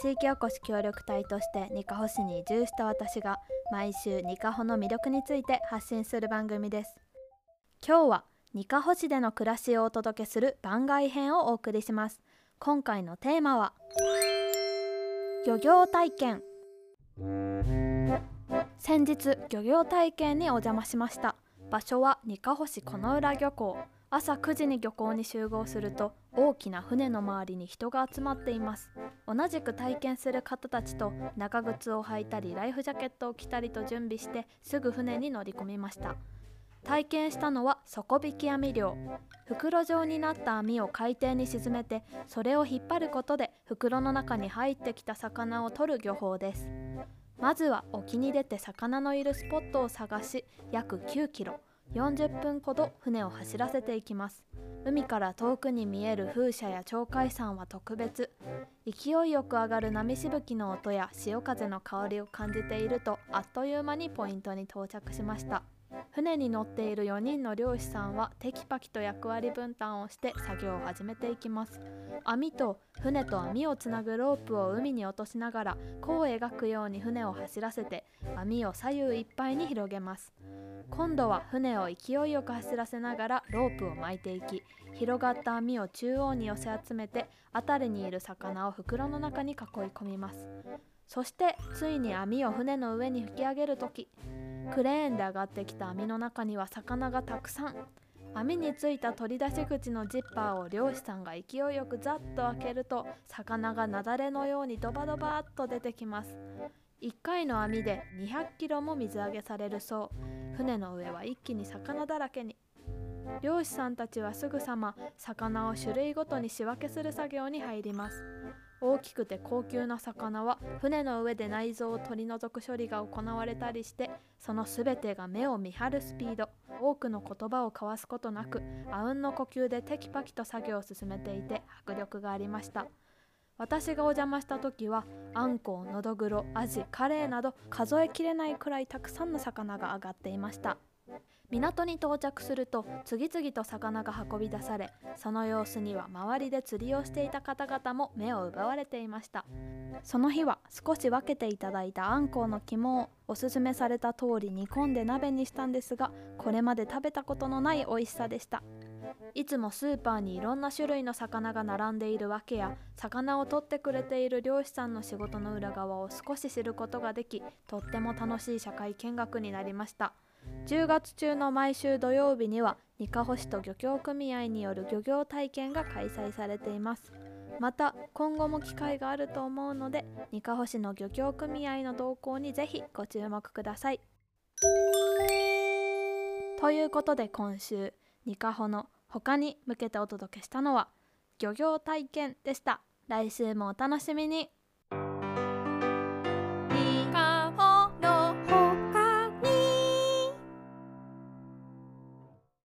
地域おこし協力隊としてにかほ市に移住した私が毎週にかほの魅力について発信する番組です。今日はにかほ市での暮らしをお届けする番外編をお送りします。今回のテーマは漁業体験。先日漁業体験にお邪魔しました。場所はにかほ市この浦漁港。朝9時に漁港に集合すると大きな船の周りに人が集まっています。同じく体験する方たちと長靴を履いたりライフジャケットを着たりと準備してすぐ船に乗り込みました。体験したのは底引き網漁。袋状になった網を海底に沈めてそれを引っ張ることで袋の中に入ってきた魚を取る漁法です。まずは沖に出て魚のいるスポットを探し約9キロ。40分ほど船を走らせていきます。海から遠くに見える風車や鳥海山は特別。勢いよく上がる波しぶきの音や潮風の香りを感じているとあっという間にポイントに到着しました。船に乗っている4人の漁師さんはテキパキと役割分担をして作業を始めていきます。網と船と網をつなぐロープを海に落としながら弧を描くように船を走らせて網を左右いっぱいに広げます。今度は船を勢いよく走らせながらロープを巻いていき広がった網を中央に寄せ集めて辺りにいる魚を袋の中に囲い込みます。そしてついに網を船の上に引き上げる時クレーンで上がってきた網の中には魚がたくさん。網についた取り出し口のジッパーを漁師さんが勢いよくザッと開けると魚が雪崩のようにドバドバーっと出てきます。1回の網で200キロも水揚げされるそう。船の上は一気に魚だらけに。漁師さんたちはすぐさま魚を種類ごとに仕分けする作業に入ります。大きくて高級な魚は船の上で内臓を取り除く処理が行われたりしてその全てが目を見張るスピード。多くの言葉を交わすことなくあうんの呼吸でテキパキと作業を進めていて迫力がありました。私がお邪魔した時はあんこうのどぐろアジカレイなど数えきれないくらいたくさんの魚が上がっていました。港に到着すると次々と魚が運び出されその様子には周りで釣りをしていた方々も目を奪われていました。その日は少し分けていただいたあんこうの肝をおすすめされた通り煮込んで鍋にしたんですがこれまで食べたことのない美味しさでした。いつもスーパーにいろんな種類の魚が並んでいるわけや魚を取ってくれている漁師さんの仕事の裏側を少し知ることができとっても楽しい社会見学になりました。10月中の毎週土曜日にはにかほ市と漁協組合による漁業体験が開催されています。また今後も機会があると思うのでにかほ市の漁協組合の動向にぜひご注目ください。ということで今週にかほの他に向けてお届けしたのは漁業体験でした。来週もお楽しみに。